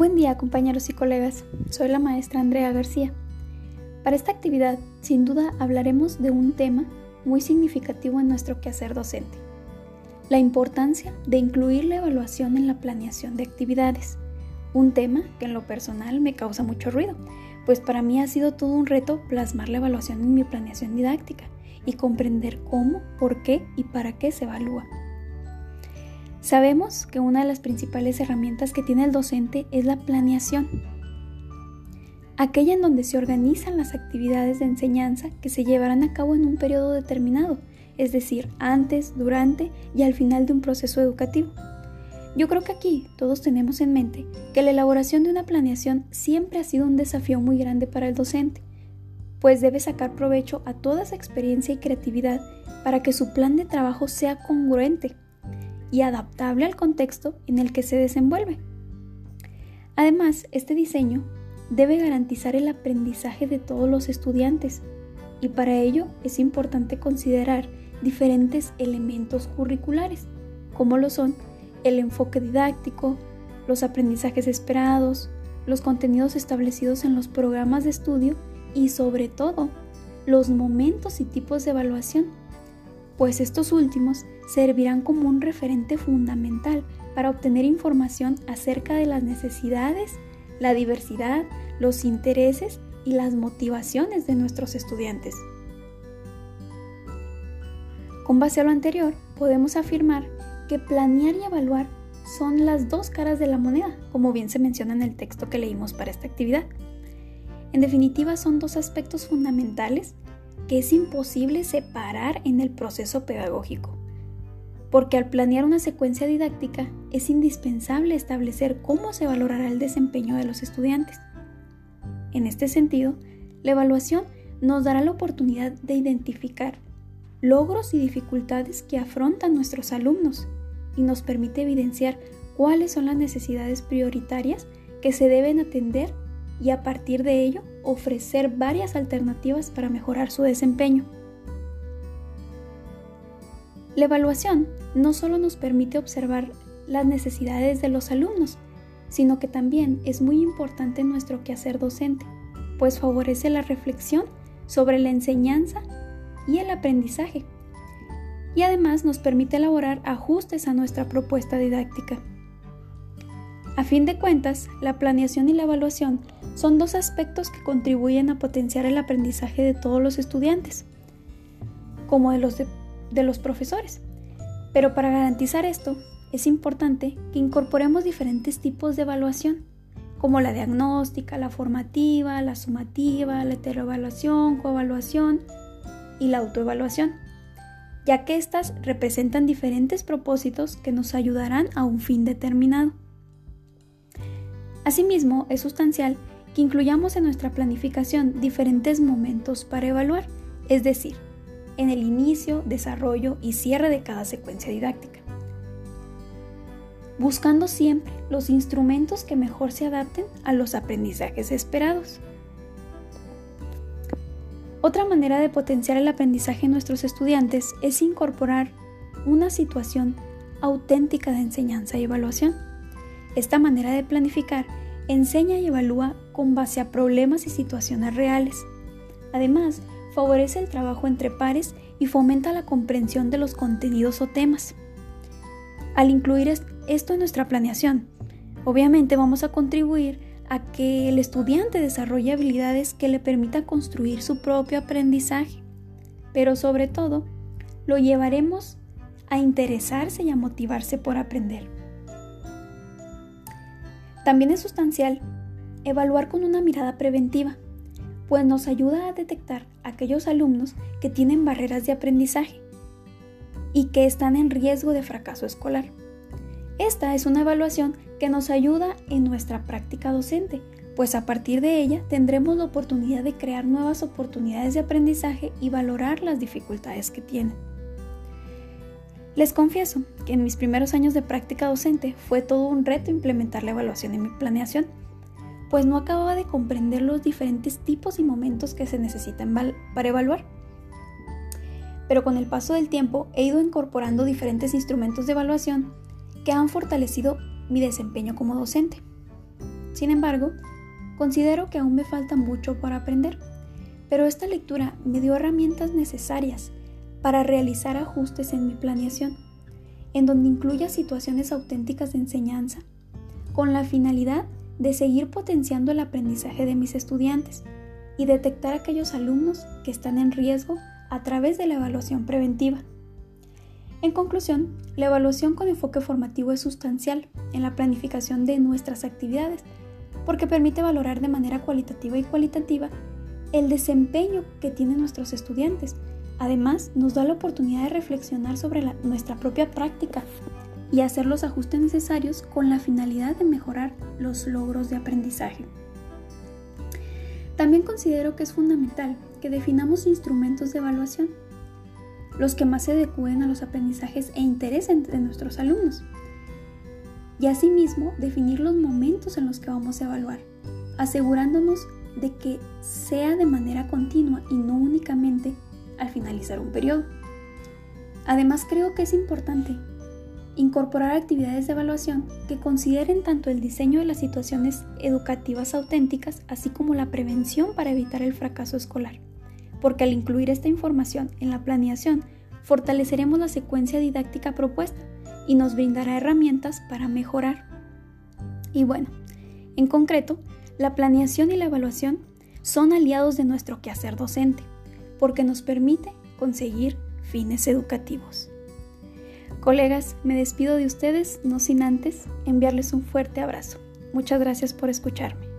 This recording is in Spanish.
Buen día compañeros y colegas, soy la maestra Andrea García. Para esta actividad, sin duda hablaremos de un tema muy significativo en nuestro quehacer docente, la importancia de incluir la evaluación en la planeación de actividades, un tema que en lo personal me causa mucho ruido, pues para mí ha sido todo un reto plasmar la evaluación en mi planeación didáctica y comprender cómo, por qué y para qué se evalúa. Sabemos que una de las principales herramientas que tiene el docente es la planeación, aquella en donde se organizan las actividades de enseñanza que se llevarán a cabo en un periodo determinado, es decir, antes, durante y al final de un proceso educativo. Yo creo que aquí todos tenemos en mente que la elaboración de una planeación siempre ha sido un desafío muy grande para el docente, pues debe sacar provecho a toda esa experiencia y creatividad para que su plan de trabajo sea congruente y adaptable al contexto en el que se desenvuelve. Además, este diseño debe garantizar el aprendizaje de todos los estudiantes y para ello es importante considerar diferentes elementos curriculares, como lo son el enfoque didáctico, los aprendizajes esperados, los contenidos establecidos en los programas de estudio y sobre todo los momentos y tipos de evaluación, pues estos últimos servirán como un referente fundamental para obtener información acerca de las necesidades, la diversidad, los intereses y las motivaciones de nuestros estudiantes. Con base a lo anterior, podemos afirmar que planear y evaluar son las dos caras de la moneda, como bien se menciona en el texto que leímos para esta actividad. En definitiva, son dos aspectos fundamentales que es imposible separar en el proceso pedagógico porque al planear una secuencia didáctica es indispensable establecer cómo se valorará el desempeño de los estudiantes. En este sentido, la evaluación nos dará la oportunidad de identificar logros y dificultades que afrontan nuestros alumnos y nos permite evidenciar cuáles son las necesidades prioritarias que se deben atender y a partir de ello ofrecer varias alternativas para mejorar su desempeño. La evaluación no solo nos permite observar las necesidades de los alumnos, sino que también es muy importante nuestro quehacer docente, pues favorece la reflexión sobre la enseñanza y el aprendizaje, y además nos permite elaborar ajustes a nuestra propuesta didáctica. A fin de cuentas, la planeación y la evaluación son dos aspectos que contribuyen a potenciar el aprendizaje de todos los estudiantes, como de los, de, los profesores. Pero para garantizar esto, es importante que incorporemos diferentes tipos de evaluación, como la diagnóstica, la formativa, la sumativa, la heteroevaluación, coevaluación y la autoevaluación, ya que éstas representan diferentes propósitos que nos ayudarán a un fin determinado. Asimismo, es sustancial que incluyamos en nuestra planificación diferentes momentos para evaluar, es decir, en el inicio, desarrollo y cierre de cada secuencia didáctica, buscando siempre los instrumentos que mejor se adapten a los aprendizajes esperados. Otra manera de potenciar el aprendizaje en nuestros estudiantes es incorporar una situación auténtica de enseñanza y evaluación. Esta manera de planificar enseña y evalúa con base a problemas y situaciones reales. Además, favorece el trabajo entre pares y fomenta la comprensión de los contenidos o temas. Al incluir esto en nuestra planeación, obviamente vamos a contribuir a que el estudiante desarrolle habilidades que le permitan construir su propio aprendizaje, pero sobre todo lo llevaremos a interesarse y a motivarse por aprender. También es sustancial evaluar con una mirada preventiva pues nos ayuda a detectar aquellos alumnos que tienen barreras de aprendizaje y que están en riesgo de fracaso escolar. Esta es una evaluación que nos ayuda en nuestra práctica docente, pues a partir de ella tendremos la oportunidad de crear nuevas oportunidades de aprendizaje y valorar las dificultades que tienen. Les confieso que en mis primeros años de práctica docente fue todo un reto implementar la evaluación en mi planeación, pues no acababa de comprender los diferentes tipos y momentos que se necesitan para evaluar. Pero con el paso del tiempo he ido incorporando diferentes instrumentos de evaluación que han fortalecido mi desempeño como docente. Sin embargo, considero que aún me falta mucho por aprender, pero esta lectura me dio herramientas necesarias para realizar ajustes en mi planeación, en donde incluya situaciones auténticas de enseñanza, con la finalidad de seguir potenciando el aprendizaje de mis estudiantes y detectar aquellos alumnos que están en riesgo a través de la evaluación preventiva. En conclusión, la evaluación con enfoque formativo es sustancial en la planificación de nuestras actividades porque permite valorar de manera cualitativa y cualitativa el desempeño que tienen nuestros estudiantes. Además, nos da la oportunidad de reflexionar sobre nuestra propia práctica y hacer los ajustes necesarios con la finalidad de mejorar los logros de aprendizaje. También considero que es fundamental que definamos instrumentos de evaluación los que más se adecúen a los aprendizajes e interesen de nuestros alumnos. Y asimismo, definir los momentos en los que vamos a evaluar, asegurándonos de que sea de manera continua y no únicamente al finalizar un periodo. Además, creo que es importante incorporar actividades de evaluación que consideren tanto el diseño de las situaciones educativas auténticas, así como la prevención para evitar el fracaso escolar porque al incluir esta información en la planeación, fortaleceremos la secuencia didáctica propuesta y nos brindará herramientas para mejorar. Y bueno, en concreto, la planeación y la evaluación son aliados de nuestro quehacer docente, porque nos permite conseguir fines educativos. Colegas, me despido de ustedes, no sin antes enviarles un fuerte abrazo. Muchas gracias por escucharme.